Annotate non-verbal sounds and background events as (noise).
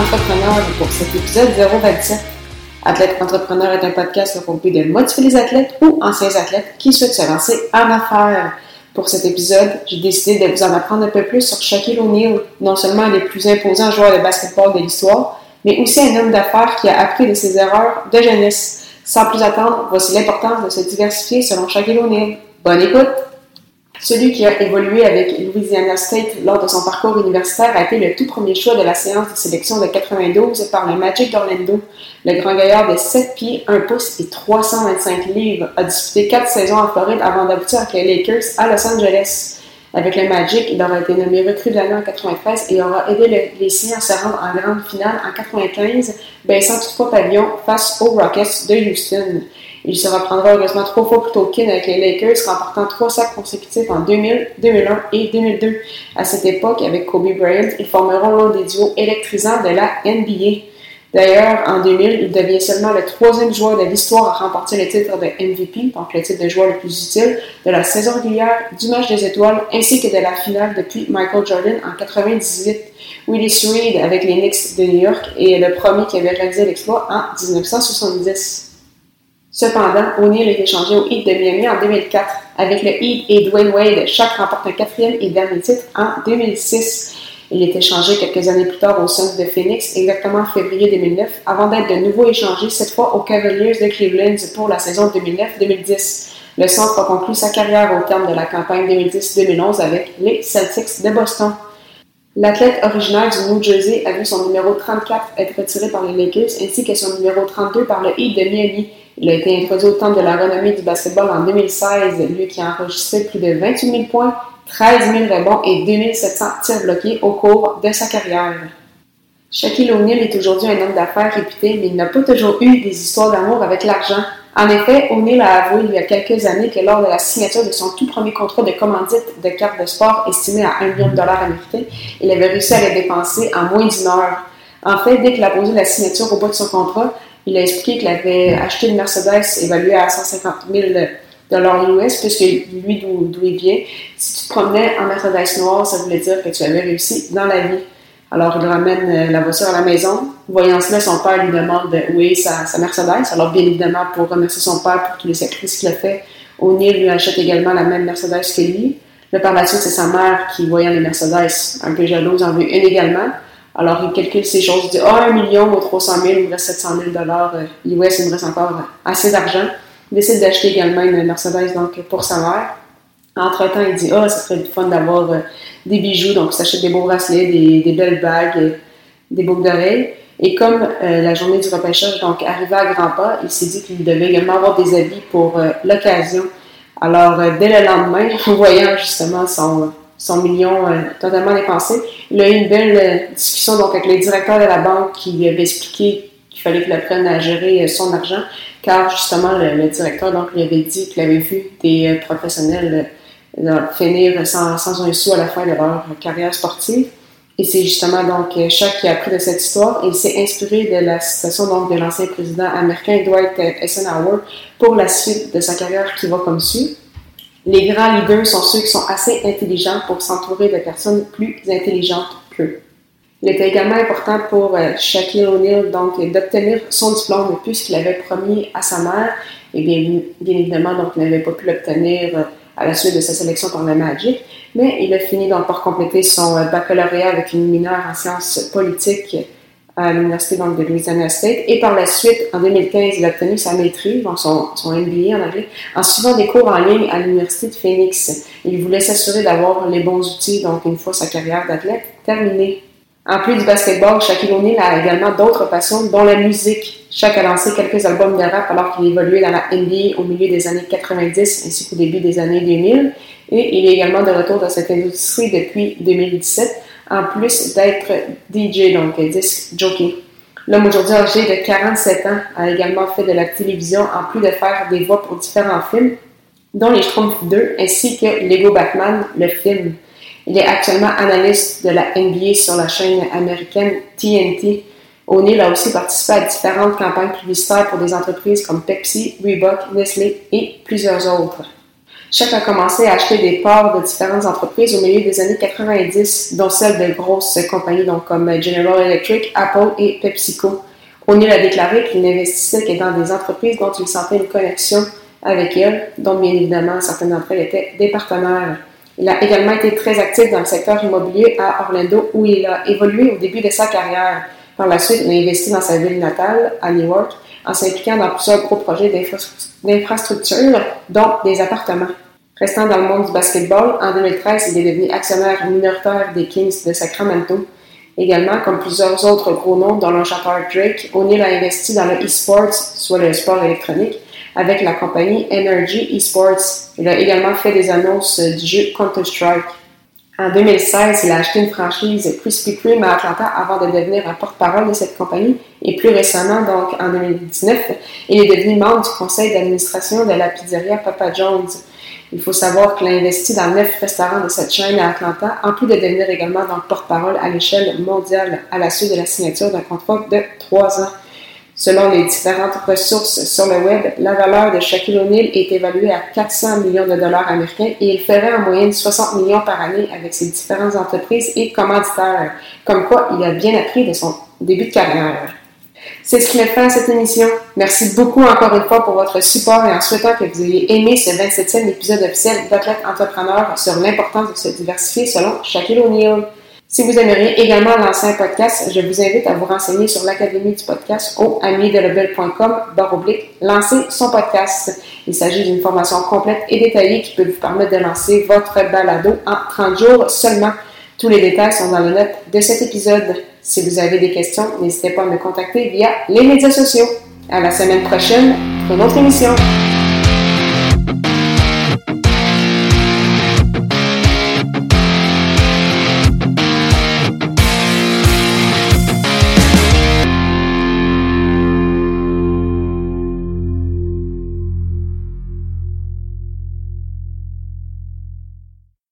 Entrepreneur pour cet épisode 027. Athlète Entrepreneur est un podcast qui compris de motiver les athlètes ou anciens athlètes qui souhaitent se lancer en affaires. Pour cet épisode, j'ai décidé de vous en apprendre un peu plus sur Shaquille O'Neal, non seulement un des plus imposants joueurs de basketball de l'histoire, mais aussi un homme d'affaires qui a appris de ses erreurs de jeunesse. Sans plus attendre, voici l'importance de se diversifier selon Shaquille O'Neal. Bonne écoute! Celui qui a évolué avec Louisiana State lors de son parcours universitaire a été le tout premier choix de la séance de sélection de 92 par le Magic d'Orlando. Le grand gaillard de 7 pieds, 1 pouce et 325 livres a disputé 4 saisons en Floride avant d'aboutir avec les Lakers à Los Angeles. Avec le Magic, il aura été nommé recrue de l'année en 93 et aura aidé les siens à se rendre en grande finale en 95, baissant toutefois pavillon face aux Rockets de Houston. Il se reprendra heureusement trois fois plus tôt avec les Lakers, remportant trois sacs consécutifs en 2000, 2001 et 2002. À cette époque, avec Kobe Bryant, ils formeront l'un des duos électrisants de la NBA. D'ailleurs, en 2000, il devient seulement le troisième joueur de l'histoire à remporter le titre de MVP, donc le titre de joueur le plus utile, de la saison régulière, du match des étoiles, ainsi que de la finale depuis Michael Jordan en 98. Willis Reed avec les Knicks de New York est le premier qui avait réalisé l'exploit en 1970. Cependant, O'Neill est échangé au Heat de Miami en 2004. Avec le Heat et Dwayne Wade, chaque remporte un quatrième et dernier titre en 2006. Il est échangé quelques années plus tard au Suns de Phoenix, exactement en février 2009, avant d'être de nouveau échangé cette fois aux Cavaliers de Cleveland pour la saison 2009-2010. Le centre a conclu sa carrière au terme de la campagne 2010-2011 avec les Celtics de Boston. L'athlète originaire du New Jersey a vu son numéro 34 être retiré par les Lakers ainsi que son numéro 32 par le Heat de Miami. Il a été introduit au temple de la renommée du basketball en 2016, lui qui a enregistré plus de 28 000 points, 13 000 rebonds et 2700 tirs bloqués au cours de sa carrière. Shaquille O'Neal est aujourd'hui un homme d'affaires réputé, mais il n'a pas toujours eu des histoires d'amour avec l'argent. En effet, O'Neal a avoué il y a quelques années que lors de la signature de son tout premier contrat de commandite de cartes de sport estimé à 1 million de dollars américains, il avait réussi à les dépenser en moins d'une heure. En fait, dès qu'il a posé la signature au bout de son contrat, il a expliqué qu'il avait acheté une Mercedes évaluée à 150 000 dollars US, puisque lui, d'où il vient, si tu te promenais en Mercedes noire, ça voulait dire que tu avais réussi dans la vie. Alors, il ramène euh, la voiture à la maison. Voyant cela, son père lui demande où est sa, Mercedes. Alors, bien évidemment, pour remercier son père pour tous les sacrifices qu'il a fait, O'Neill lui achète également la même Mercedes que lui. Là, par la suite, c'est sa mère qui, voyant les Mercedes un peu jalouse, en veut une également. Alors, il calcule ces choses. Il dit, ah, un million ou 300 000, il me reste 700 000 dollars US, il me reste encore assez d'argent. Il décide d'acheter également une Mercedes donc, pour sa mère. Entre-temps, il dit, ah, oh, ça serait fun d'avoir euh, des bijoux. Donc, il s'achète des beaux bracelets, des, belles bagues, euh, des boucles d'oreilles. Et comme euh, la journée du repêchage donc arrivait à grands pas, il s'est dit qu'il devait également avoir des habits pour l'occasion. Alors, dès le lendemain, (laughs) voyant justement son, son million euh, totalement dépensé. Il a eu une belle euh, discussion donc, avec le directeur de la banque qui lui avait expliqué qu'il fallait qu'il apprenne à gérer euh, son argent, car justement le, directeur donc, lui avait dit qu'il avait vu des professionnels finir sans, sans, un sou à la fin de leur carrière sportive. Et c'est justement donc Chuck qui a appris de cette histoire et s'est inspiré de la citation donc, de l'ancien président américain Dwight Eisenhower pour la suite de sa carrière qui va comme suit. Les grands leaders sont ceux qui sont assez intelligents pour s'entourer de personnes plus intelligentes qu'eux. Il était également important pour euh, Shaquille O'Neal donc d'obtenir son diplôme puisqu'il avait promis à sa mère et bien, bien évidemment donc il n'avait pas pu l'obtenir euh, à la suite de sa sélection par le Magic, mais il a fini donc par compléter son euh, baccalauréat avec une mineure en sciences politiques à l'université de Louisiana State. Et par la suite, en 2015, il a obtenu sa maîtrise, son, son MBA en anglais, en suivant des cours en ligne à l'université de Phoenix. Il voulait s'assurer d'avoir les bons outils, donc une fois sa carrière d'athlète terminée. En plus du basketball, Shaquille O'Neal a également d'autres passions, dont la musique. Shaq a lancé quelques albums de rap alors qu'il évoluait dans la NBA au milieu des années 90 ainsi qu'au début des années 2000. Et il est également de retour dans cette industrie depuis 2017 en plus d'être DJ, donc disc jockey. L'homme aujourd'hui âgé de 47 ans a également fait de la télévision en plus de faire des voix pour différents films, dont Les Schtroumpfs 2 ainsi que Lego Batman, le film. Il est actuellement analyste de la NBA sur la chaîne américaine TNT. O'Neill a aussi participé à différentes campagnes publicitaires pour des entreprises comme Pepsi, Reebok, Nestlé et plusieurs autres. Chuck a commencé à acheter des parts de différentes entreprises au milieu des années 90, dont celles de grosses compagnies donc comme General Electric, Apple et PepsiCo. O'Neill a déclaré qu'il n'investissait que dans des entreprises dont il sentait une connexion avec elles, dont bien évidemment certaines d'entre elles étaient des partenaires. Il a également été très actif dans le secteur immobilier à Orlando où il a évolué au début de sa carrière. Par la suite, il a investi dans sa ville natale, à Newark, en s'impliquant dans plusieurs gros projets d'infrastructures, dont des appartements. Restant dans le monde du basketball, en 2013, il est devenu actionnaire minoritaire des Kings de Sacramento. Également, comme plusieurs autres gros noms, dont le chanteur Drake, O'Neill a investi dans le e-sports, soit le sport électronique, avec la compagnie Energy Esports. Il a également fait des annonces du jeu Counter-Strike. En 2016, il a acheté une franchise Krispy Kreme à Atlanta avant de devenir un porte-parole de cette compagnie. Et plus récemment, donc en 2019, il est devenu membre du conseil d'administration de la pizzeria Papa John's. Il faut savoir qu'il a investi dans neuf restaurants de cette chaîne à Atlanta, en plus de devenir également porte-parole à l'échelle mondiale à la suite de la signature d'un contrat de trois ans. Selon les différentes ressources sur le web, la valeur de Shaquille O'Neal est évaluée à 400 millions de dollars américains et il ferait en moyenne 60 millions par année avec ses différentes entreprises et commanditaires, comme quoi il a bien appris de son début de carrière. C'est ce qui met fin cette émission. Merci beaucoup encore une fois pour votre support et en souhaitant que vous ayez aimé ce 27e épisode officiel d'Athlète Entrepreneur sur l'importance de se diversifier selon Shaquille O'Neal. Si vous aimeriez également lancer un podcast, je vous invite à vous renseigner sur l'Académie du podcast au amidelebel.com oblique lancer son podcast. Il s'agit d'une formation complète et détaillée qui peut vous permettre de lancer votre balado en 30 jours seulement. Tous les détails sont dans le note de cet épisode. Si vous avez des questions, n'hésitez pas à me contacter via les médias sociaux. À la semaine prochaine pour une autre émission.